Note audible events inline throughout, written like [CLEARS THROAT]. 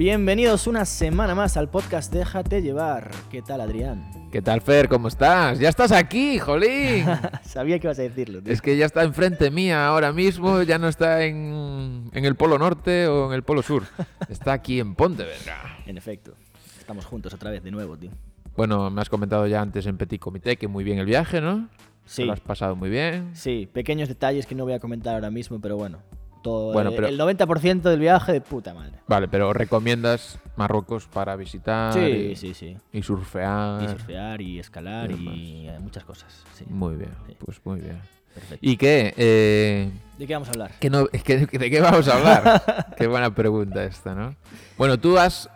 Bienvenidos una semana más al podcast Déjate llevar. ¿Qué tal, Adrián? ¿Qué tal, Fer? ¿Cómo estás? ¡Ya estás aquí, jolín! [LAUGHS] Sabía que ibas a decirlo. tío. es que ya está enfrente mía ahora mismo, ya no está en, en el Polo Norte o en el Polo Sur. Está aquí en Pontevedra. En efecto, estamos juntos otra vez de nuevo, tío. Bueno, me has comentado ya antes en Petit Comité que muy bien el viaje, ¿no? Sí. Te Lo has pasado muy bien. Sí, pequeños detalles que no voy a comentar ahora mismo, pero bueno. Todo, Bueno, pero- El 90% del viaje de puta madre. Vale, pero ¿recomiendas Marruecos para visitar Sí, y, sí, sí. y surfear? Y surfear y escalar y y, muchas cosas. Sí, Muy bien, Sí. pues muy bien. perfecto. ¿Y qué? Eh, ¿De qué vamos a hablar? ¿Qué no- que- ¿De qué vamos a hablar? [LAUGHS] qué buena pregunta esta, ¿no? Bueno, tú has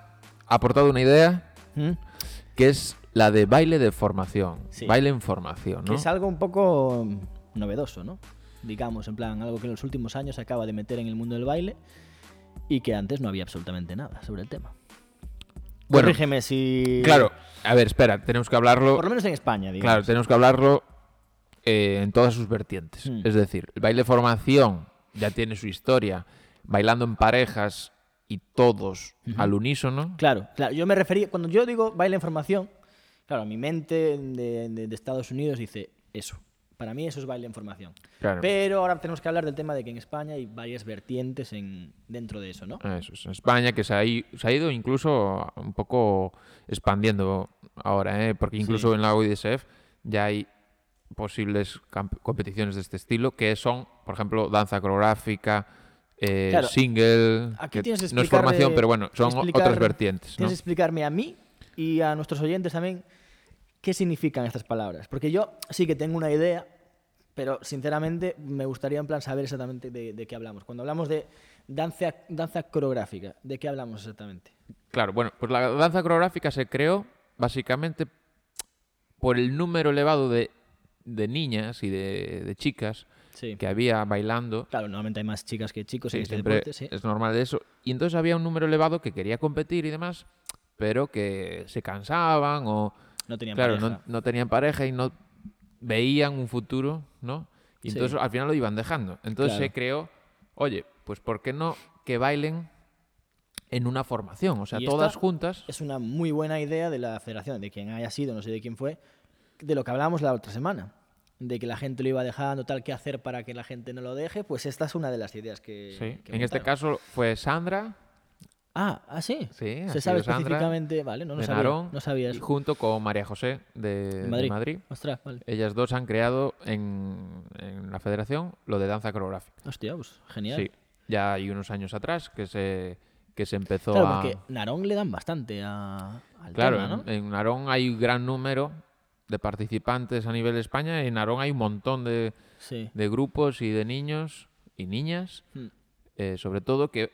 aportado una idea ¿Mm? que es la de baile de formación. Sí. Baile en formación, Que ¿no? es algo un poco novedoso, ¿no? Digamos, en plan, algo que en los últimos años se acaba de meter en el mundo del baile y que antes no había absolutamente nada sobre el tema. Bueno, Corrígeme si... claro. A ver, espera, tenemos que hablarlo. Por lo menos en España, digamos. Claro, tenemos que hablarlo eh, en todas sus vertientes. Hmm. Es decir, el baile de formación ya tiene su historia, bailando en parejas y todos al unísono. Claro, claro. Yo me refería, cuando yo digo baile en formación, claro, mi mente de, de- de Estados Unidos dice eso. Para mí eso es baile en formación. Claro. Pero ahora tenemos que hablar del tema de que en España hay varias vertientes en, dentro de eso, ¿no? Eso es, en España, que se ha, se ha ido incluso un poco expandiendo ahora, ¿eh? porque incluso Sí. en la OIDSF ya hay posibles competiciones de este estilo, que son, por ejemplo, danza coreográfica, eh, Claro, single, aquí que tienes que no es formación, pero bueno, son otras vertientes. ¿no? Tienes que explicarme a mí y a nuestros oyentes también qué significan estas palabras. Porque yo sí que tengo una idea, pero sinceramente me gustaría en plan saber exactamente de, de qué hablamos. Cuando hablamos de danza, danza coreográfica, ¿de qué hablamos exactamente? Claro, bueno, pues la danza coreográfica se creó básicamente por el número elevado de, de niñas y de, de chicas Sí. que había bailando Claro, normalmente hay más chicas que chicos Sí, en este siempre deporte, sí. es normal de eso. Y entonces había un número elevado que quería competir y demás, pero que se cansaban o, No tenían claro, pareja. no, no tenían pareja y no veían un futuro, ¿no? Y Sí. entonces al final lo iban dejando. Entonces Claro. se creó, oye, pues ¿por qué no que bailen en una formación? O sea, Y todas juntas. Es una muy buena idea de la federación, de quien haya sido, no sé de quién fue, de lo que hablábamos la otra semana. De que la gente lo iba dejando, tal, qué hacer para que la gente no lo deje. Pues esta es una de las ideas que. Sí. que En este caso fue Sandra, Ah, ah, sí. Se sabe Sandra, específicamente. Vale, no, no sabía. Narón, no sabía y eso. junto con María José de, Madrid. Ostras, vale. Ellas dos han creado en, en la federación lo de danza coreográfica. Hostia, pues genial. Sí, ya hay unos años atrás que se, que se empezó Claro, a... porque Narón le dan bastante a, al Claro, tema, ¿no? en, en Narón hay un gran número de participantes a nivel de España y en Narón hay un montón de, Sí. de grupos y de niños y niñas, Hmm. eh, sobre todo, que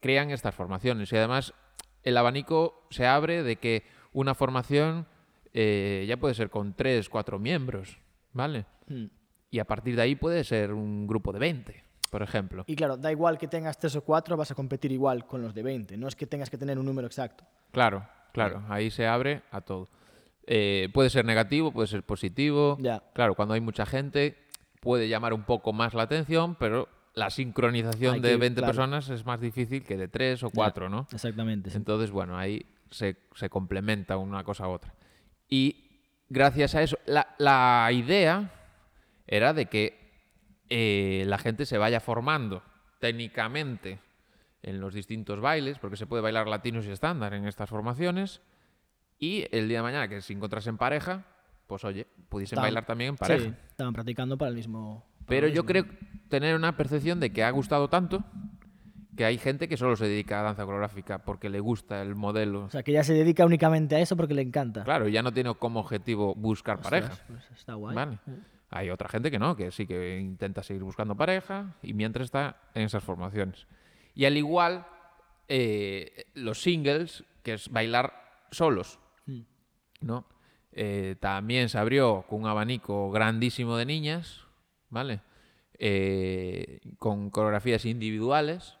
crean estas formaciones. Y además el abanico se abre de que una formación eh, ya puede ser con tres, cuatro miembros, ¿vale? Hmm. Y a partir de ahí puede ser un grupo de 20, por ejemplo. Y claro, da igual que tengas tres o cuatro, vas a competir igual con los de 20. No es que tengas que tener un número exacto. Claro, claro, ahí se abre a todo. Eh, puede ser negativo, puede ser positivo. Ya. Claro, cuando hay mucha gente puede llamar un poco más la atención, pero la sincronización de que- 20 claro. personas es más difícil que de 3 o 4, ¿no? Exactamente. Entonces, bueno, ahí se, se complementa una cosa a otra. Y gracias a eso, la, la idea era de que eh, la gente se vaya formando técnicamente en los distintos bailes, porque se puede bailar latinos y estándar en estas formaciones, y el día de mañana que se encontrasen pareja, pues oye, pudiesen Estaban- bailar también en pareja. Sí, estaban practicando para el mismo. Pero yo creo tener una percepción de que ha gustado tanto que hay gente que solo se dedica a danza coreográfica porque le gusta el modelo. O sea, que ya se dedica únicamente a eso porque le encanta. Claro, ya no tiene como objetivo buscar pareja. Ostras, pues está guay. Vale. Hay otra gente que no, que sí que intenta seguir buscando pareja y mientras está en esas formaciones. Y al igual, eh, los singles, que es bailar solos, Mm. ¿no? Eh, también se abrió con un abanico grandísimo de niñas, ¿vale? eh, con coreografías individuales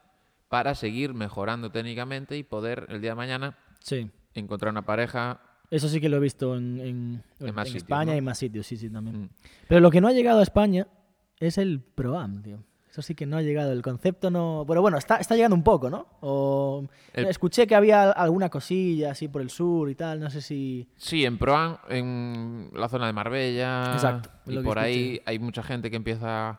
para seguir mejorando técnicamente y poder el día de mañana Sí. encontrar una pareja. Eso sí que lo he visto en, en- En en sitios, España ¿no? y más sitios, sí, sí, también. Mm. Pero lo que no ha llegado a España es el Pro-Am, tío. Eso sí que no ha llegado. El concepto no. Bueno, bueno, está, está llegando un poco, ¿no? O... El- Escuché que había alguna cosilla así por el sur y tal. No sé si. Sí, en Proan, en la zona de Marbella. Exacto, Y por ahí hay mucha gente que empieza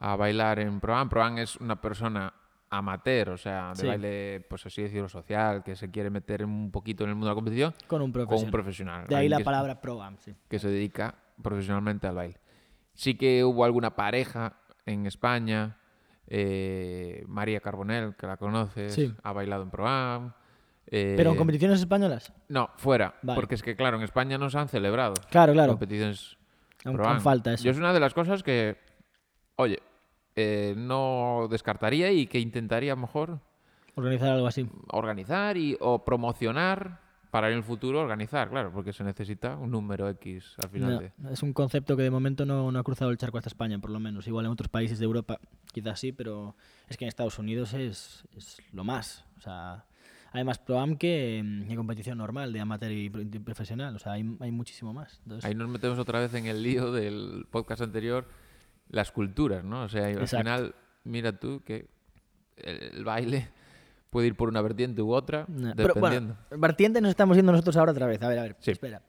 a bailar en Proan. Proan es una persona amateur, o sea, de Sí. baile, pues así decirlo, social, que se quiere meter un poquito en el mundo de la competición Con un con profesional. un profesional. De ahí la palabra Pro-Am, sí. que se dedica profesionalmente al baile. Sí que hubo alguna pareja en España, eh, María Carbonell, que la conoces, Sí. ha bailado en Proam. eh, Pero en competiciones españolas. No, fuera, Vale. porque es que claro, en España no se han celebrado Claro, claro. competiciones Aún, falta eso. Yo es una de las cosas que, oye, eh, no descartaría y que intentaría a lo mejor Organizar algo así. organizar y, o promocionar para en el futuro organizar, claro, porque se necesita un número X al final. No, de- es un concepto que de momento no, no ha cruzado el charco hasta España, por lo menos. Igual en otros países de Europa quizás sí, pero es que en Estados Unidos es, es lo más. O sea, hay más pro-am que, mm, que competición normal de amateur y profesional. O sea, hay, hay muchísimo más. Entonces, Ahí nos metemos otra vez en el lío del podcast anterior, las culturas, ¿no? O sea, al Exacto. final, mira tú que el, el baile puede ir por una vertiente u otra, no, pero, dependiendo. bueno, vertiente nos estamos yendo nosotros ahora otra vez. A ver, a ver, Sí. espera.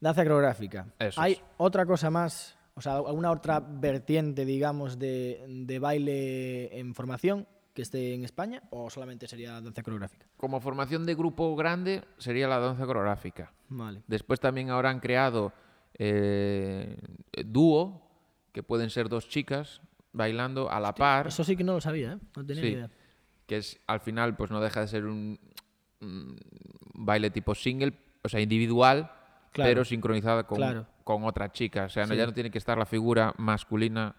Danza coreográfica. Eso ¿Hay es. otra cosa más, o sea, alguna otra vertiente, digamos, de, de baile en formación que esté en España o solamente sería danza coreográfica? Como formación de grupo grande sería la danza coreográfica. Vale. Después también ahora han creado eh, dúo, que pueden ser dos chicas bailando a la par, Eso sí que no lo sabía, ¿eh? No tenía ni idea. Que es al final pues no deja de ser un, un baile tipo single, o sea, individual, Claro. pero sincronizada con, Claro. con otra chica. O sea, no, Sí. ya no tiene que estar la figura masculina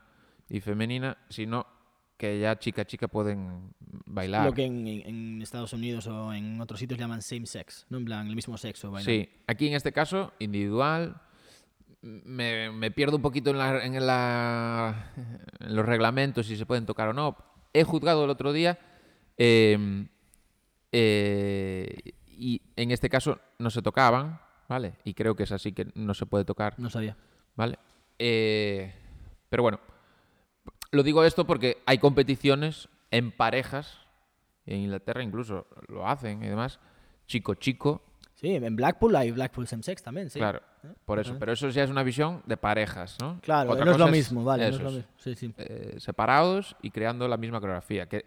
y femenina, sino que ya chica chica pueden bailar. Lo que en, Estados Unidos o en otros sitios llaman same sex, ¿no? En plan, el mismo sexo. bailando. Sí, aquí en este caso, individual. Me, me pierdo un poquito en, la- en la- en los reglamentos, si se pueden tocar o no. He juzgado el otro día eh, eh, y en este caso no se tocaban, ¿vale? Y creo que es así que no se puede tocar, No sabía. ¿vale? Eh, pero bueno, lo digo esto porque hay competiciones en parejas, en Inglaterra incluso lo hacen y demás, chico-chico, Sí, en Blackpool hay Blackpool same sex también, sí. Claro, ¿Eh? por eso. Pero eso ya es una visión de parejas, ¿no? Claro, Otra no es lo cosa mismo, vale. No es lo es, mismo. Sí, sí. eh, separados y creando la misma coreografía. Que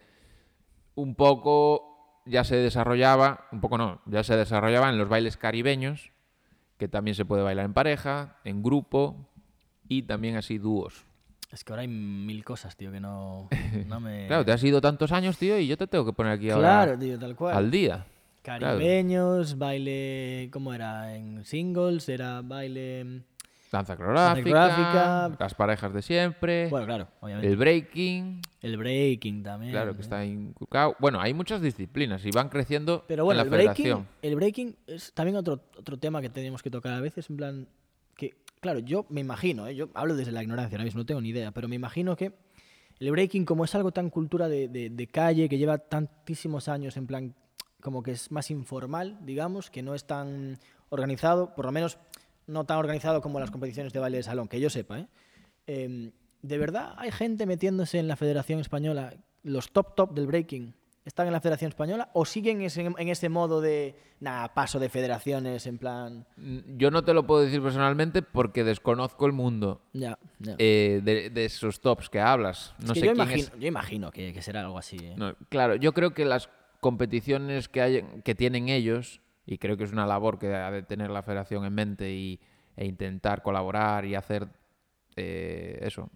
un poco ya se desarrollaba, un poco no, ya se desarrollaba en los bailes caribeños, que también se puede bailar en pareja, en grupo y también así dúos. Es que ahora hay mil cosas, tío, que no, [LAUGHS] no me... Claro, te has ido tantos años, tío, y yo te tengo que poner aquí ahora Claro, tío, tal cual. al día. Caribeños, baile... ¿Cómo era? En singles, era baile... Danza coreográfica, las parejas de siempre, Bueno, claro, obviamente. el breaking, El breaking también. Claro, que ¿eh? está inculcado. Bueno, hay muchas disciplinas y van creciendo Pero bueno, en el la breaking, federación. el breaking es también otro, otro tema que tenemos que tocar a veces, en plan, que, claro, yo me imagino, ¿eh? yo hablo desde la ignorancia ahora mismo, no tengo ni idea, pero me imagino que el breaking, como es algo tan cultura de, de- de calle, que lleva tantísimos años, en plan, como que es más informal, digamos, que no es tan organizado, por lo menos no tan organizado como las competiciones de baile de salón, que yo sepa, ¿eh? Em, ¿De verdad hay gente metiéndose en la Federación Española, los top top del breaking? ¿Están en la Federación Española o siguen ese- en ese modo de, nada, paso de federaciones en plan... Mm, Yo no te lo puedo decir personalmente porque desconozco el mundo Ya, ya. eh, de, de esos tops que hablas. Es No que sé yo, quién imagino, es. yo imagino que, que será algo así. ¿eh? No, claro, yo creo que las competiciones que, hay, que tienen ellos, y creo que es una labor que ha de tener la federación en mente y, e intentar colaborar y hacer eh, eso,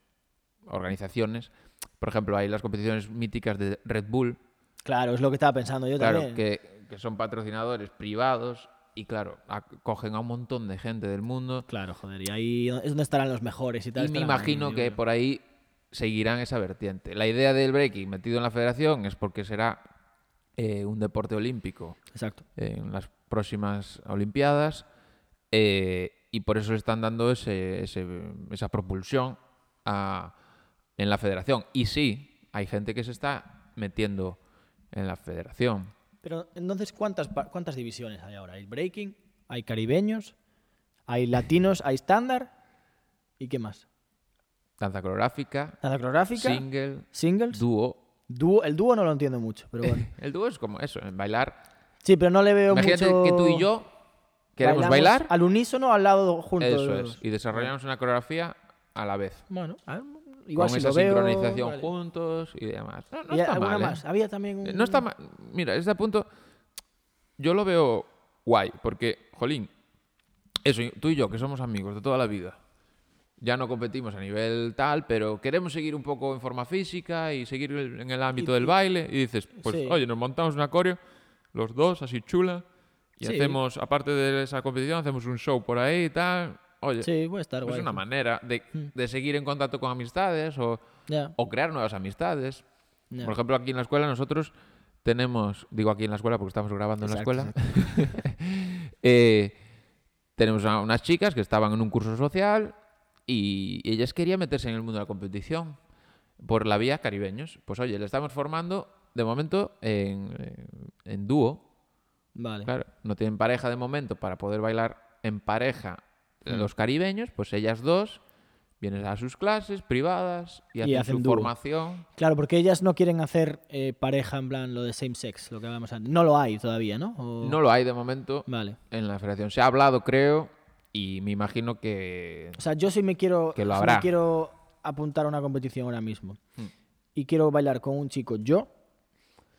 organizaciones. Por ejemplo, hay las competiciones míticas de Red Bull, Claro, es lo que estaba pensando yo claro, también. que, que son patrocinadores privados y claro, cogen a un montón de gente del mundo Claro, joder, y ahí es donde estarán los mejores y tal. y me imagino que por ahí seguirán esa vertiente. La idea del breaking metido en la federación es porque será eh, un deporte olímpico Exacto. en las próximas Olimpiadas eh, y por eso le están dando ese, ese- esa propulsión a, en la federación. Y sí, hay gente que se está metiendo en la federación. Pero entonces, ¿cuántas, ¿cuántas divisiones hay ahora? Hay breaking, hay caribeños, hay latinos, hay estándar. ¿Y qué más? Danza coreográfica, Danza coreográfica, single, singles, dúo. dúo. El dúo no lo entiendo mucho, pero bueno. [LAUGHS] El dúo es como eso, en bailar. Sí, pero no le veo Imagínate mucho... que tú y yo queremos bailamos bailar. Al unísono, al lado juntos. Eso es. Y desarrollamos una coreografía a la vez. Bueno, a ver, igual con si esa lo veo, sincronización vale. juntos y demás. No, no ¿Y está mal. ¿eh? más? Había también un... Eh, No está mal. Mira, este punto yo lo veo guay, porque, jolín, eso, tú y yo, que somos amigos de toda la vida, ya no competimos a nivel tal, pero queremos seguir un poco en forma física y seguir en el ámbito Y- del baile, y dices, pues, Sí. oye, nos montamos una coreo, los dos, así chula, y Sí. hacemos, aparte de esa competición, hacemos un show por ahí y tal. Oye, Sí, puede estar pues guay. es una manera de, Mm. de seguir en contacto con amistades o, o crear nuevas amistades. Por ejemplo, aquí en la escuela nosotros tenemos, digo aquí en la escuela porque estamos grabando en la escuela, [LAUGHS] eh, tenemos a unas chicas que estaban en un curso social y ellas querían meterse en el mundo de la competición por la vía caribeños. Pues oye, le estamos formando de momento en, en dúo. Vale. Claro, no tienen pareja de momento para poder bailar en pareja Mm. los caribeños, pues ellas dos vienen a sus clases privadas y, Y hacen, hacen su dúo. formación. Claro, porque ellas no quieren hacer eh, pareja en plan lo de same sex, lo que hablábamos antes. No lo hay todavía, ¿no? O- No lo hay de momento Vale. en la federación. Se ha hablado, creo, y me imagino que... O sea, yo sí me quiero, Que lo habrá. me quiero apuntar a una competición ahora mismo. Mm. Y quiero bailar con un chico. Yo,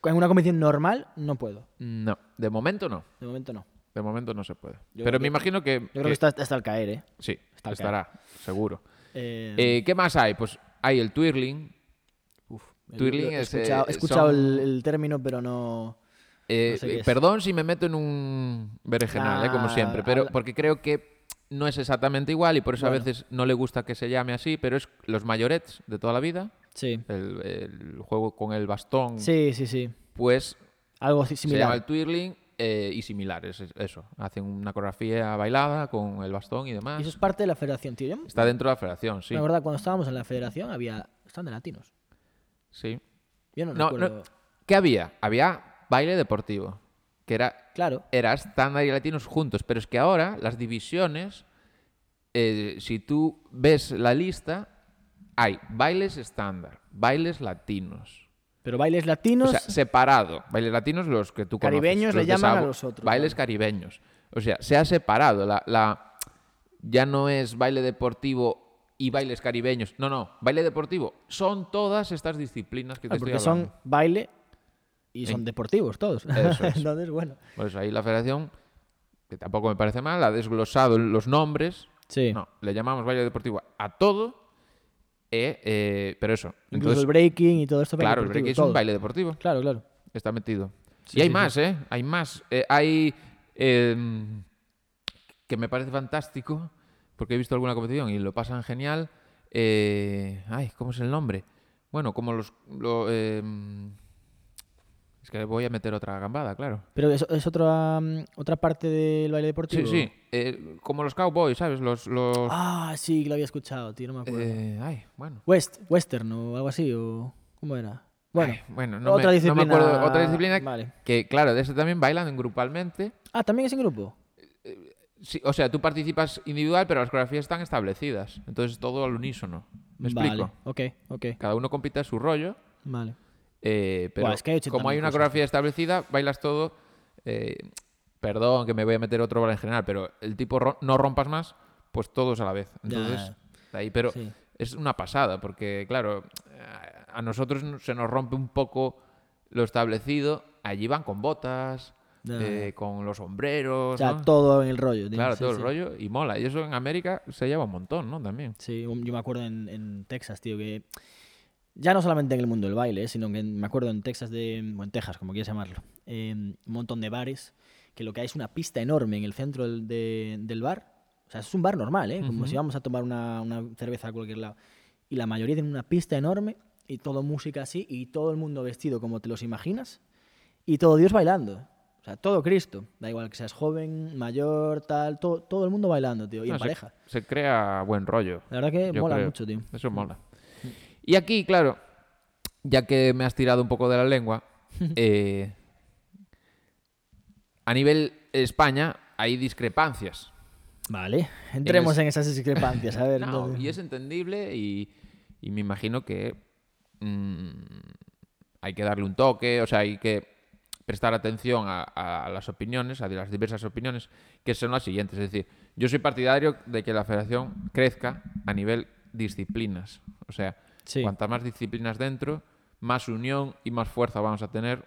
en una competición normal, no puedo. No, de momento no. De momento no. De momento no se puede. Yo Pero me que- imagino que... Yo creo que está hasta el caer, ¿eh? Sí, está estará, seguro. Eh, Eh, ¿Qué más hay? Pues hay el twirling. uf, twirling he es, escuchado, eh, he escuchado son- el, el término, pero no... Eh, sé perdón si me meto en un berenjenal, eh, como siempre, pero porque creo que no es exactamente igual y por eso a veces no le gusta que se llame así, pero es los mayorets de toda la vida, Sí. el, el juego con el bastón, Sí, sí, sí. pues Algo si- se llama el similar. twirling eh, y similares, es- eso. Hacen una coreografía bailada con el bastón y demás. Y eso es parte de la federación, tío. Está dentro de la federación, sí. La verdad, cuando estábamos en la federación había... Están de latinos. sí. Yo no, No, recuerdo... no. ¿Qué había? Había baile deportivo, que era Claro. era estándar y latinos juntos, pero es que ahora las divisiones, eh, si tú ves la lista, hay bailes estándar, bailes latinos, Pero bailes o latinos... sea, separado, bailes latinos los que tú conoces, Caribeños le llaman a los otros, bailes claro. caribeños, o sea, se ha separado, la, la- ya no es baile deportivo y bailes caribeños, no, no, baile deportivo, son todas estas disciplinas que te Ah, estoy porque hablando. son baile y son deportivos todos. Eso es. [LAUGHS] Entonces, bueno. Pues ahí la federación, que tampoco me parece mal, ha desglosado los nombres Sí. No, le llamamos baile deportivo a todo, eh, eh, pero eso. Incluso Entonces, el breaking y todo esto. claro, el deportivo, break es un baile deportivo, Claro, claro. está metido. Sí, y hay sí, más, ¿eh? Hay más. Eh, hay em, que me parece fantástico, porque he visto alguna competición y lo pasan genial. eh, ay, ¿cómo es el nombre? Bueno, como los... lo, em, es que voy a meter otra gambada, claro. Pero es, es otra, mm, otra parte del baile Sí, deportivo. sí. eh, como los cowboys, ¿sabes? Los... los Ah, sí, que lo había escuchado, tío, no me acuerdo. eh, ay, bueno. West, western o algo así, o... ¿Cómo era? Bueno, Ay, bueno, no, otra me, no disciplina. me acuerdo. Otra disciplina Vale. que, claro, de ese también bailan grupalmente. Ah, ¿también es en grupo? Sí, o sea, tú participas individual, pero las coreografías están establecidas. Entonces todo al unísono. ¿Me vale. explico? Ok, ok. Cada uno compite a su rollo, Vale. Eh, pero Buah, es que hay como hay 80.000 una coreografía establecida, bailas todo. eh, perdón que me voy a meter otro en general, pero el tipo no rompas más, pues todos a la vez. Entonces, ahí, pero sí. es una pasada, porque claro, a nosotros se nos rompe un poco lo establecido. Allí van con botas, eh, con los sombreros. O sea, ¿no? todo en el rollo. Claro, Sí, todo sí. el rollo y mola. Y eso en América se lleva un montón, ¿no? También. Sí, yo me acuerdo en, en Texas, tío, que ya no solamente en el mundo del baile, eh, sino que me acuerdo en Texas, de, o en Texas, como quieras llamarlo, eh, un montón de bares, que lo que hay es una pista enorme en el centro del, de- del bar. O sea, es un bar normal, ¿eh? Como si vamos a tomar una, una cerveza a cualquier lado. Y la mayoría tienen una pista enorme y todo música así y todo el mundo vestido como te los imaginas y todo Dios bailando. O sea, todo Cristo. Da igual que seas joven, mayor, tal, todo, todo el mundo bailando, tío, y No, en se- pareja. Se, crea buen rollo. La verdad que mola creo. mucho, tío. Eso mola. Y aquí, claro, ya que me has tirado un poco de la lengua, [LAUGHS] eh, a nivel España hay discrepancias. Vale, entremos es- en esas discrepancias. A ver, [LAUGHS] No, y es entendible y, y me imagino que mm, hay que darle un toque, o sea, hay que prestar atención a, a las opiniones, a las diversas opiniones, que son las siguientes. Es decir, yo soy partidario de que la federación crezca a nivel disciplinas. O sea, Sí. cuantas más disciplinas dentro, más unión y más fuerza vamos a tener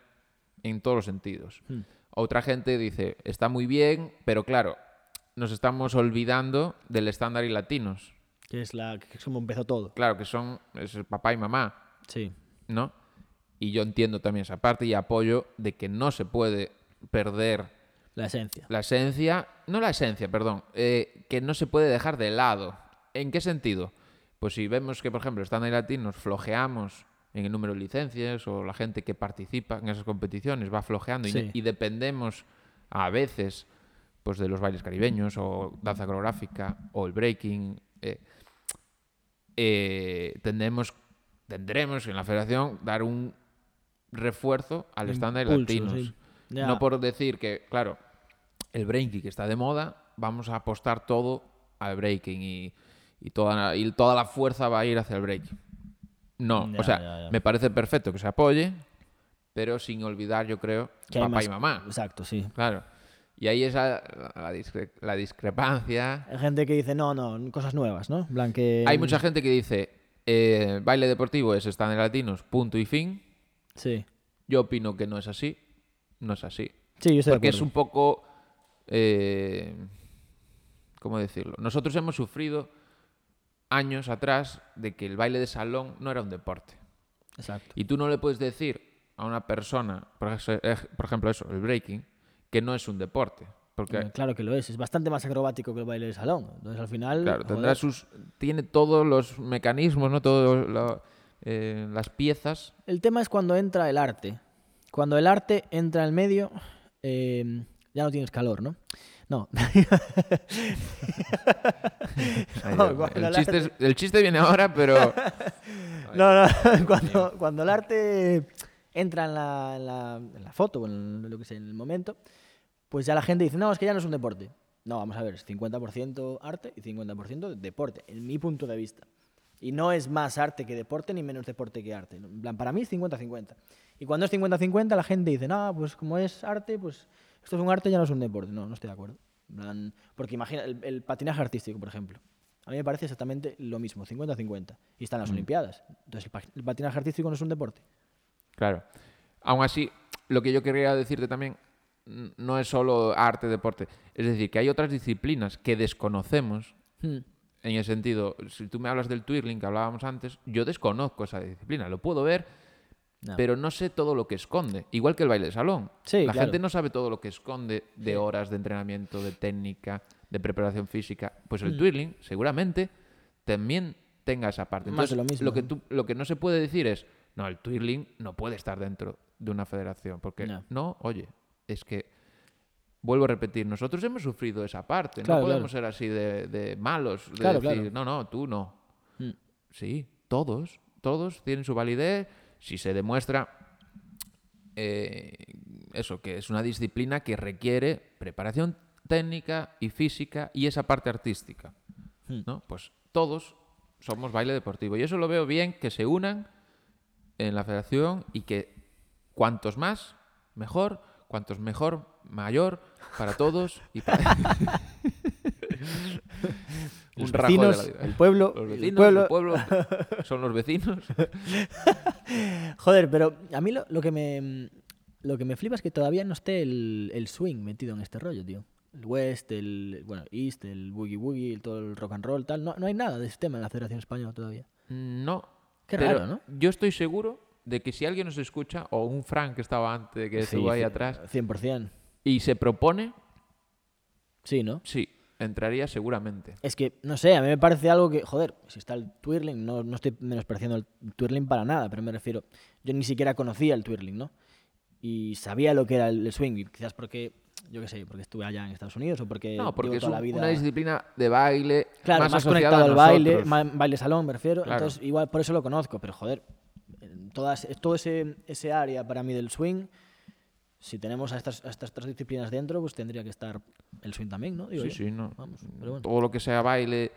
en todos los sentidos. Hmm. Otra gente dice, está muy bien, pero claro, nos estamos olvidando del estándar y latinos. Que es, la, que es como empezó todo. Claro, que son es el papá y mamá, Sí. ¿no? Y yo entiendo también esa parte y apoyo de que no se puede perder La esencia. la esencia, no la esencia, perdón, eh, que no se puede dejar de lado. ¿En qué sentido? Pues si vemos que, por ejemplo, estándar y latinos flojeamos en el número de licencias o la gente que participa en esas competiciones va flojeando y- Sí. y, dependemos a veces pues de los bailes caribeños o danza coreográfica o el breaking, eh, eh, tendremos, tendremos en la federación dar un refuerzo al estándar sí. Ya. No por decir que, claro, el breaking que está de moda, vamos a apostar todo al breaking y, y toda, y toda la fuerza va a ir hacia el breaking. No, Ya, o sea, ya, ya. me parece perfecto que se apoye, pero sin olvidar, yo creo, Que papá más- y mamá. Exacto, sí. Claro. Y ahí es la, la discre- la discrepancia. Hay gente que dice, no, no, cosas nuevas, ¿no? En plan que... Hay mucha gente que dice, eh, baile deportivo es estándar latinos, punto y fin. Sí. Yo opino que no es así. No es así. Sí, yo estoy de Porque es un poco... eh, ¿Cómo decirlo? Nosotros hemos sufrido años atrás de que el baile de salón no era un deporte. Exacto. Y tú no le puedes decir a una persona, por por ejemplo eso, el breaking, que no es un deporte. Porque, Eh, Claro que lo es. Es bastante más acrobático que el baile de salón. Entonces, al final... claro, tendrá sus, tiene todos los mecanismos, ¿no? Todas las piezas. El tema es cuando entra el arte. Cuando el arte entra en el medio, eh, ya no tienes calor, ¿no? No. [LAUGHS] [LAUGHS] No, el, chiste es- arte- el chiste viene ahora, pero... [LAUGHS] No, no, cuando, cuando el arte entra en la, en la, en la foto, o en lo que sea, en el momento, pues ya la gente dice, no, es que ya no es un deporte. No, vamos a ver, es 50% arte y 50% deporte, en mi punto de vista. Y no es más arte que deporte ni menos deporte que arte. En plan, para mí es 50-50. Y cuando es 50-50 la gente dice, no, pues como es arte, pues esto es un arte, ya no es un deporte. No, no estoy de acuerdo. Porque imagina, el, el patinaje artístico, por ejemplo. A mí me parece exactamente lo mismo, 50-50. Y están las Olimpiadas. Entonces, el, pa- el patinaje artístico no es un deporte. Claro. Aún así, lo que yo quería decirte también no es solo arte, deporte. Es decir, que hay otras disciplinas que desconocemos. Hmm. En el sentido, si tú me hablas del twirling que hablábamos antes, yo desconozco esa disciplina. Lo puedo ver, No. pero no sé todo lo que esconde. Igual que el baile de salón. Sí, La claro. gente no sabe todo lo que esconde de horas de entrenamiento, de técnica, de preparación física. Pues el twirling, seguramente, también tenga esa parte. Mm. Más de Entonces, lo mismo. que tú- lo que no se puede decir es, no, el twirling no puede estar dentro de una federación. Porque No. no, oye, es que vuelvo a repetir, nosotros hemos sufrido esa parte. Claro, no podemos claro. ser así de, de malos, de Claro, decir, no, no, tú no. Mm. Sí, todos, todos tienen su validez si se demuestra eh, eso, que es una disciplina que requiere preparación técnica y física y esa parte artística. Hmm. ¿no? Pues todos somos baile deportivo y eso lo veo bien que se unan en la federación y que cuantos más, mejor, cuantos mejor, mayor, para todos y para... [LAUGHS] [LAUGHS] Los Un rajo de la vecinos, vida. el pueblo, Los el vecinos, pueblo. el pueblo [LAUGHS] son los vecinos. [LAUGHS] Joder, pero a mí lo, lo que me lo que me flipa es que todavía no esté el, el swing metido en este rollo, tío. El West, el bueno, East, el Boogie Woogie, el- todo el rock and roll, tal. No, no hay nada de ese tema en la Federación Española todavía. No. Qué pero raro, ¿no? Yo estoy seguro de que si alguien nos escucha, o un Frank que estaba antes, que estuvo ahí atrás, 100%. y se propone, Sí, ¿no? sí, entraría seguramente. Es que, no sé, a mí me parece algo que, joder, si está el twirling, no, no estoy menospreciando el twirling para nada, pero me refiero, yo ni siquiera conocía el twirling, ¿no? Y sabía lo que era el swing, quizás porque yo qué sé, porque estuve allá en Estados Unidos o porque No, porque es un- la vida... una disciplina de baile Claro, más, más, conectado a al baile, baile salón, me refiero. Claro. Entonces, igual por eso lo conozco, pero joder, todas, todo ese, ese área para mí del swing, si tenemos a estas, a estas tres disciplinas dentro, pues tendría que estar el swing también, ¿no? Digo Sí, yo. sí, no. Vamos, pero bueno. Todo lo que sea baile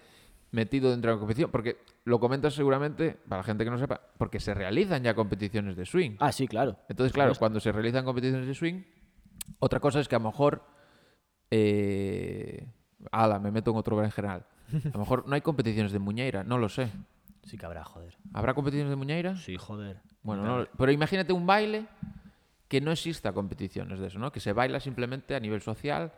metido dentro de la competición, porque lo comentas seguramente, para la gente que no sepa, porque se realizan ya competiciones de swing. Ah, sí, claro. Entonces, claro, cuando se realizan competiciones de swing, otra cosa es que a lo mejor. Eh, ala, me meto en otro en general. A lo mejor no hay competiciones de muñeira, no lo sé. Sí que habrá, joder. ¿Habrá competiciones de muñeira? Sí, joder. Bueno, no, pero imagínate un baile que no exista competiciones de eso, ¿no? Que se baila simplemente a nivel social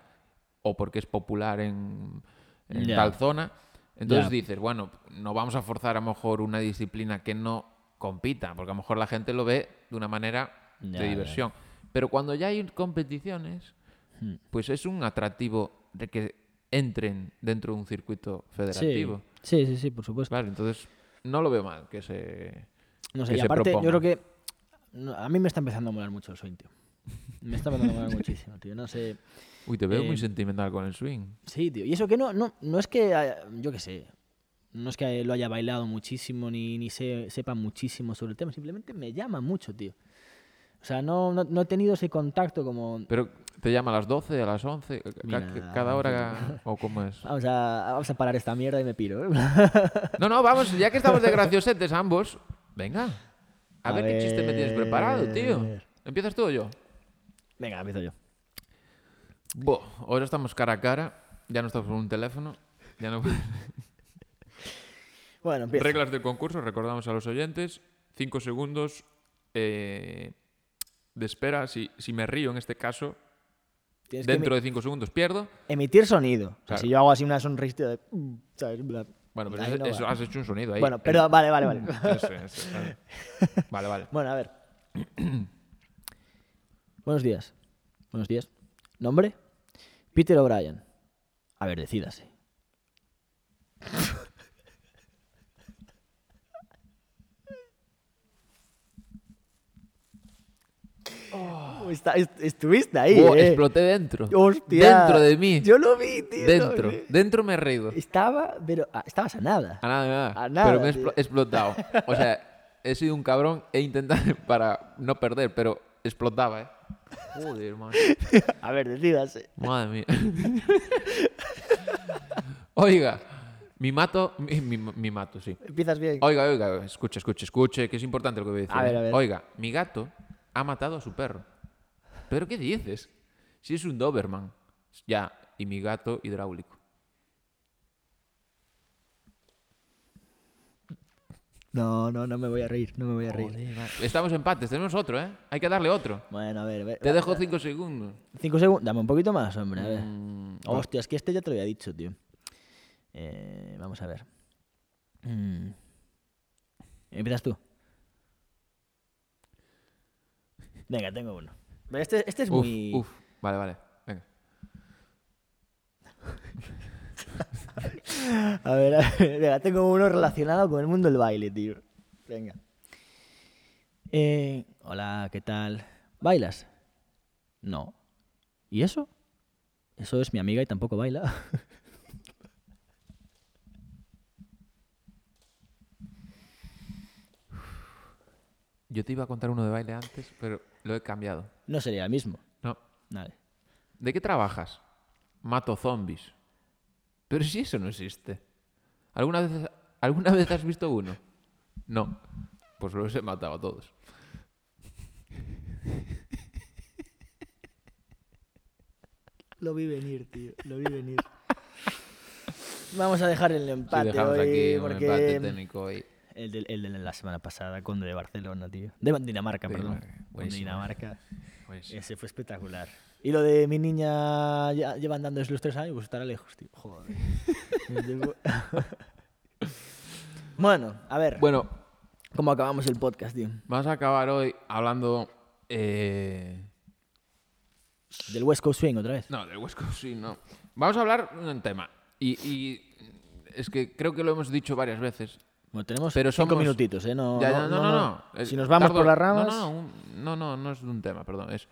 o porque es popular en, tal zona. Entonces dices, bueno, no vamos a forzar a lo mejor una disciplina que no compita, porque a lo mejor la gente lo ve de una manera de diversión. Pero cuando ya hay competiciones, Hmm. pues es un atractivo de que entren dentro de un circuito federativo. sí, sí, sí, por supuesto. Entonces no lo veo mal que se... No sé, y aparte, yo creo que no, a mí me está empezando a molar mucho el swing, tío. Me está empezando a molar muchísimo, tío. No sé. Uy, te veo muy Eh, sentimental con el swing. Sí, tío. Y eso que no, no, no es que, haya- yo qué sé, no es que lo haya bailado muchísimo ni, ni se- sepa muchísimo sobre el tema, simplemente me llama mucho, tío. O sea, no, no, no he tenido ese contacto como... Pero te llama a las 12, a las 11, ca- Mira, ca- cada hora o cómo es. Vamos a, vamos a parar esta mierda y me piro. ¿eh? No, no, vamos, ya que estamos de graciosetes ambos, venga. A, A ver, qué chiste me tienes preparado, tío. ¿Empiezas tú o yo? Venga, empiezo yo. Buah, ahora estamos cara a cara, ya no estamos con un teléfono. Ya no... [LAUGHS] Bueno, empiezo. Reglas del concurso, recordamos a los oyentes. Cinco segundos eh, de espera. Si, si me río en este caso, Tienes dentro de cinco segundos pierdo. emitir sonido. O sea, si yo hago así una sonrisita de... ¿sabes? Bueno, pero eso, no eso va. has hecho un sonido ahí. Bueno, pero vale, vale, vale. [LAUGHS] Eso, eso, vale. Vale, vale. Bueno, a ver. [CLEARS THROAT] Buenos días. Buenos días. ¿Nombre? Peter O'Brien. A ver, decídase. Está- est- estuviste ahí, eh. exploté dentro. Hostia. Dentro de mí. Yo lo vi, tío. Dentro. vi. Dentro me he reído. Estaba, pero ah, estabas a nada. A nada, nada. A nada, pero me he explotado. O sea, he sido un cabrón e intentado [LAUGHS] para no perder, pero explotaba, ¿eh? Joder, man. [LAUGHS] A ver, decídase. Madre mía. Oiga, mi mato, mi, mi- mi mato, sí. Empiezas bien. Oiga, oiga, escuche, escuche, escuche, que es importante lo que voy a decir. A ver, ¿eh? a ver. Oiga, mi gato ha matado a su perro. ¿Pero qué dices? Si es un Doberman. Ya, y mi gato hidráulico. No, no, no me voy a reír, no me voy a reír. Estamos empates, tenemos otro, ¿eh? Hay que darle otro. Bueno, a ver, a ver. Te dejo cinco segundos. Cinco segundos. Dame un poquito más, hombre. A ver. Mm, Hostia, es que este ya te lo había dicho, tío. Eh, vamos a ver. Mm. ¿Empiezas tú? Venga, tengo uno. Este, este es uf, muy. uf. Vale, vale. Venga. [LAUGHS] A ver, a ver, venga, tengo uno relacionado con el mundo del baile, tío. Venga. Eh, hola, ¿qué tal? ¿Bailas? No. ¿Y eso? Eso es mi amiga y tampoco baila. [LAUGHS] Yo te iba a contar uno de baile antes, pero lo he cambiado. No sería el mismo. No. Vale. ¿De qué trabajas? Mato zombies. Pero si eso no existe. ¿Alguna vez, ¿Alguna vez has visto uno? No. Pues los he matado a todos. Lo vi venir, tío. Lo vi venir. Vamos a dejar el Sí, empate dejamos hoy, aquí un porque empate técnico hoy. El de, el de la semana pasada con de Barcelona, tío. De Dinamarca, De perdón. Con Buenísimo. Dinamarca. Pues, Ese fue espectacular. Y lo de mi niña ya lleva andando desde los tres años, pues estará lejos, tío. Joder. [LAUGHS] bueno, a ver, Bueno, ¿cómo acabamos el podcast, tío? vamos a acabar hoy hablando... eh, Del West Coast Swing otra vez. No, del West Coast sí, no. Vamos a hablar de un tema. Y, y es que creo que lo hemos dicho varias veces. Bueno, tenemos Pero cinco somos- minutitos, ¿eh? No, Ya, ya, no, no, no. Si nos vamos tardo- por las ramas... No, no, un- no, no, no es de un tema, perdón. Es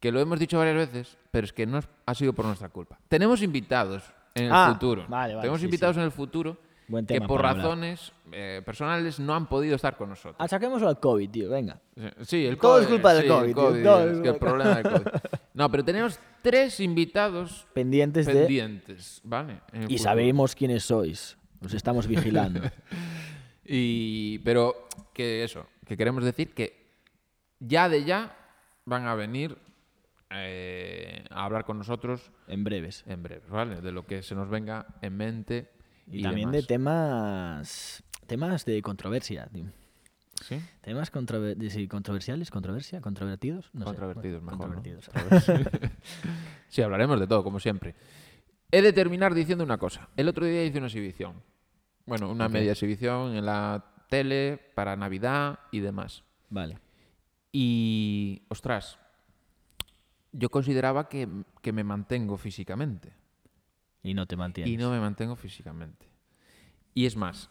que lo hemos dicho varias veces, pero es que no es- ha sido por nuestra culpa. Tenemos invitados en el Ah, futuro. vale, vale, Tenemos sí, invitados en el futuro Buen que tema por para hablar. razones eh, personales no han podido estar con nosotros. Achaquémoslo al COVID, tío, venga. Sí, el Todo es COVID, culpa del sí, COVID, el tío, COVID, todo es es que el problema del COVID. [LAUGHS] No, pero tenemos tres invitados Pendientes de... pendientes, ¿vale? En el Y futuro. sabemos quiénes sois. Os estamos vigilando. [LAUGHS] Y, pero que eso, que queremos decir que ya de ya van a venir eh, a hablar con nosotros en breves. en breve, ¿vale? De lo que se nos venga en mente. Y, Y, también demás. de temas... Temas de controversia, tío. ¿Sí? Temas controver- sí, controversiales, controversia, controvertidos. No sé. Controvertidos, Bueno, mejor, ¿no? controvertidos. [LAUGHS] Sí, hablaremos de todo, como siempre. He de terminar diciendo una cosa. El otro día hice una exhibición. Bueno, una media exhibición en la tele para Navidad y demás. Vale. Y, ostras, yo consideraba que, que me mantengo físicamente. Y no te mantienes. Y no me mantengo físicamente. Y es más,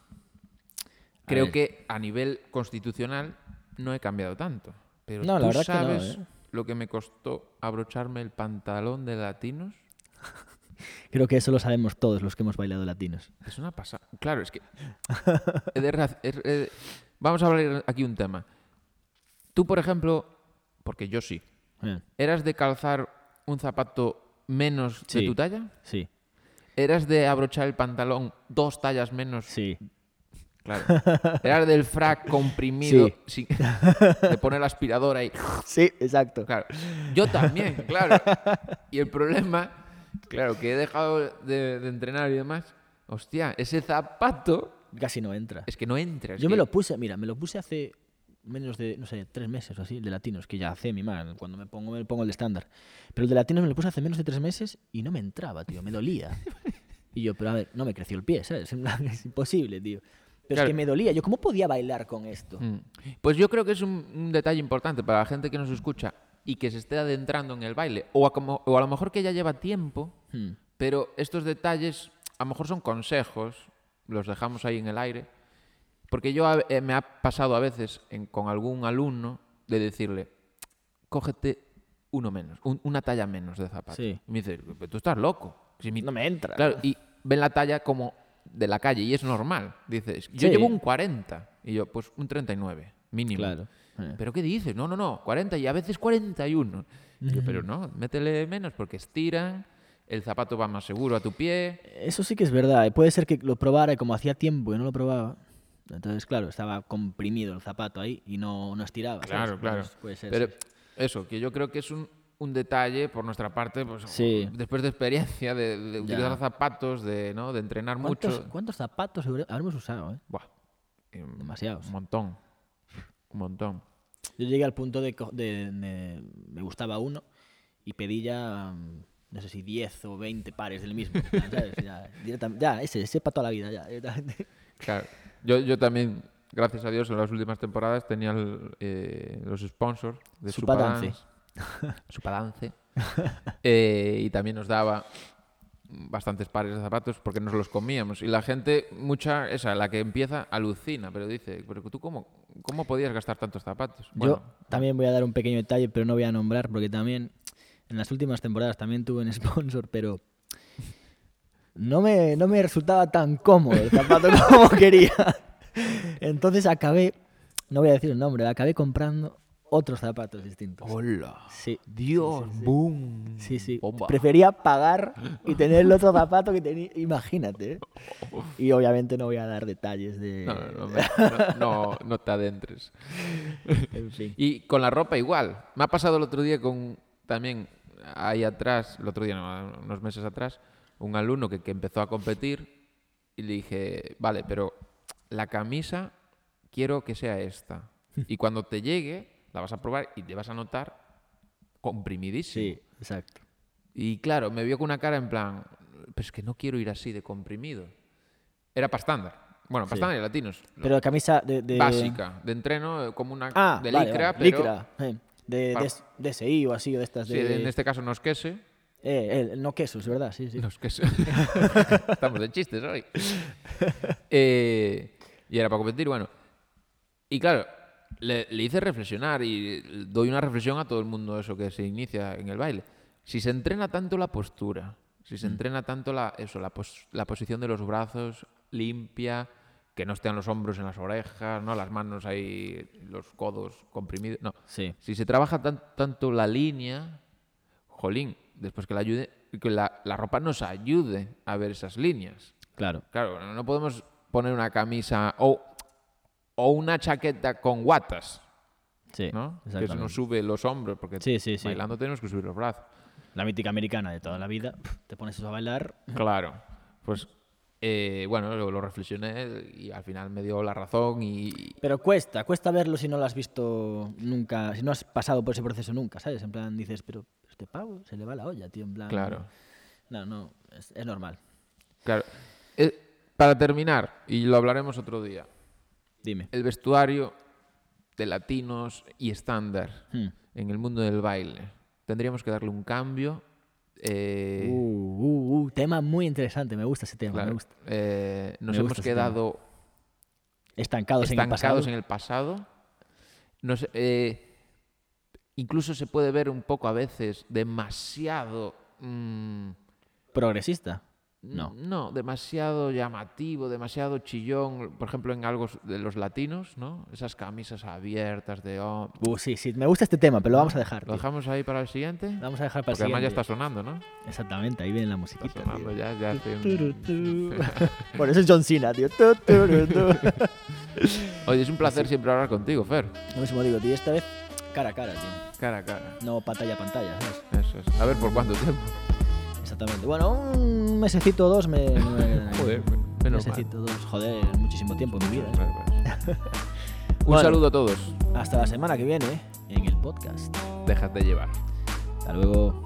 creo ver. que a nivel constitucional no he cambiado tanto. Pero No, la tú verdad que no, sabes ¿eh? lo que me costó abrocharme el pantalón de latinos. [LAUGHS] Creo que eso lo sabemos todos los que hemos bailado latinos. Es una pasada. Claro, es que. vamos a hablar aquí un tema. Tú, por ejemplo, porque yo sí, Eh, ¿eras de calzar un zapato menos de Sí. tu talla? Sí, ¿Eras de abrochar el pantalón dos tallas menos? sí. Claro. ¿Eras del frac comprimido sin- de poner la aspiradora y. Sí, exacto. Claro. Yo también, claro. Y el problema, claro, que he dejado de, de entrenar y demás. Hostia, ese zapato Casi no entra. es que no entra. es Yo me que- lo puse, mira, me lo puse hace menos de, no sé, tres meses o así, de latinos, que ya hace mi man, cuando me pongo, me pongo el de estándar. Pero el de latinos me lo puse hace menos de tres meses y no me entraba, tío, me dolía. Y yo, pero a ver, no me creció el pie, ¿sabes? En plan, [LAUGHS] Es imposible, tío. Pero Claro. es que me dolía. Yo, ¿cómo podía bailar con esto? Mm. Pues yo creo que es un, un detalle importante para la gente que nos escucha y que se esté adentrando en el baile. O a, como- o a lo mejor que ya lleva tiempo, Hmm. pero estos detalles a lo mejor son consejos, los dejamos ahí en el aire. Porque yo eh, me ha pasado a veces en- con algún alumno de decirle, cógete uno menos, un- una talla menos de zapato. Sí. Y me dice, "Pero tú estás loco. Si mi- No me entra. Claro, y ven la talla como de la calle y es normal. Dices, yo Sí. llevo un 40 y yo, pues un 39, mínimo. Claro. Eh. ¿Pero qué dices? No, no, no, 40 y a veces 41. Y yo, pero no, métele menos porque estiran, el zapato va más seguro a tu pie. Eso sí que es verdad. eh. Puede ser que lo probara y como hacía tiempo que no lo probaba. Entonces, claro, estaba comprimido el zapato ahí y no, no estiraba. ¿sabes? Claro, claro. Entonces, puede ser, Pero sí. eso, que yo creo que es un, un detalle por nuestra parte, pues, Sí. después de experiencia, de, de utilizar Ya. zapatos, de, ¿no? de entrenar ¿Cuántos, mucho. ¿Cuántos zapatos habre- habremos usado? eh? Buah, em, Demasiados. Un montón. Un montón. Yo llegué al punto de, de- de- me gustaba uno y pedí ya, mm, no sé si 10 o 20 pares del mismo. [LAUGHS] ¿sabes? Ya, ese, ese para toda la vida. Ya. Claro. Yo, yo también, gracias a Dios, en las últimas temporadas tenía el, eh, los sponsors de. Supadance. Supadance. [LAUGHS] Eh, y también nos daba bastantes pares de zapatos porque nos los comíamos. Y la gente, mucha, esa, la que empieza, alucina, pero dice, pero tú cómo, cómo podías gastar tantos zapatos? Bueno, Yo también voy a dar un pequeño detalle, pero no voy a nombrar porque también en las últimas temporadas también tuve un [LAUGHS] sponsor, pero no me, no me resultaba tan cómodo el zapato [LAUGHS] como quería. Entonces acabé, no voy a decir el nombre, acabé comprando otros zapatos distintos. ¡Hola! Sí, ¡Dios! ¡Boom! sí, sí. Bomba. Prefería pagar y tener el otro zapato que tenía, imagínate. ¿eh? Y obviamente no voy a dar detalles de... No, no, me- [LAUGHS] no, no- no te adentres. En fin. Y con la ropa igual. Me ha pasado el otro día con también ahí atrás, el otro día, no, unos meses atrás, un alumno que, que empezó a competir y le dije, vale, pero la camisa quiero que sea esta. Y cuando te llegue, la vas a probar y te vas a notar comprimidísimo. Sí, exacto. Y claro, me vio con una cara en plan, pues es que no quiero ir así de comprimido. Era para estándar. Bueno, para Sí. estándar y latinos. Pero camisa de... de- Básica, de entreno, eh, como una Ah, de vale, licra, vale, pero licra, eh, de, Para- de, DSI o así, o de estas sí, de... en este caso no es queso. Eh, el- no quesos, ¿verdad? Sí, sí. No es queso. [LAUGHS] Estamos de chistes hoy. [LAUGHS] Eh, y era para competir, bueno. Y claro, le, le hice reflexionar y doy una reflexión a todo el mundo eso que se inicia en el baile. Si se entrena tanto la postura, si se entrena tanto la, eso, la, pos- la posición de los brazos limpia, que no estén los hombros en las orejas, no las manos ahí, los codos comprimidos, no. Sí. Si se trabaja tan- tanto la línea, jolín, después que la ayude, que la, la ropa nos ayude a ver esas líneas. Claro. Claro, no- no podemos poner una camisa o, o una chaqueta con guatas, Sí. ¿no? Que exactamente. nos sube los hombros, porque Sí, sí, bailando tenemos que subir los brazos. La mítica americana de toda la vida. Te pones eso a bailar. Claro, pues eh, bueno, lo, lo reflexioné y al final me dio la razón y Pero cuesta, cuesta verlo si no lo has visto nunca, si no has pasado por ese proceso nunca, ¿sabes? En plan dices, pero este pavo se le va la olla, tío, en plan. claro, No, no, es, es normal. claro. Eh, para terminar, y lo hablaremos otro día, Dime. el vestuario de latinos y estándar Hmm. en el mundo del baile. Tendríamos que darle un cambio. eh, Uh, uh, uh, tema muy interesante, me gusta ese tema, claro, me gusta. eh, nos Me hemos gusta quedado Estancados, en el pasado. estancados en el pasado. Nos- eh, incluso se puede ver un poco a veces demasiado... mm, Progresista. No. No, demasiado llamativo, demasiado chillón. Por ejemplo, en algo de los latinos, ¿no? Esas camisas abiertas de... Uh, sí, sí, me gusta este tema, pero lo vamos a dejar. ¿Lo tío. dejamos ahí para el siguiente? Lo vamos a dejar para el Porque además ya siguiente. está sonando, ¿no? Exactamente, ahí viene la Está musiquita. sonando tío. ya, ya. [LAUGHS] Por eso es John Cena, tío. [LAUGHS] Oye, es un placer siempre hablar contigo, Fer. Lo mismo digo, tío, esta vez cara a cara, tío. Cara a cara. No pantalla a pantalla, ¿sabes? Eso es. A ver por cuánto tiempo. Exactamente. Bueno, un mesecito o dos me... me- [LAUGHS] Joder, un menos mal. mesecito o dos, joder, muchísimo tiempo en mi vida. ¿eh? [LAUGHS] Un Bueno. saludo a todos. Hasta la semana que viene, ¿eh? en el podcast. Déjate llevar. Hasta luego.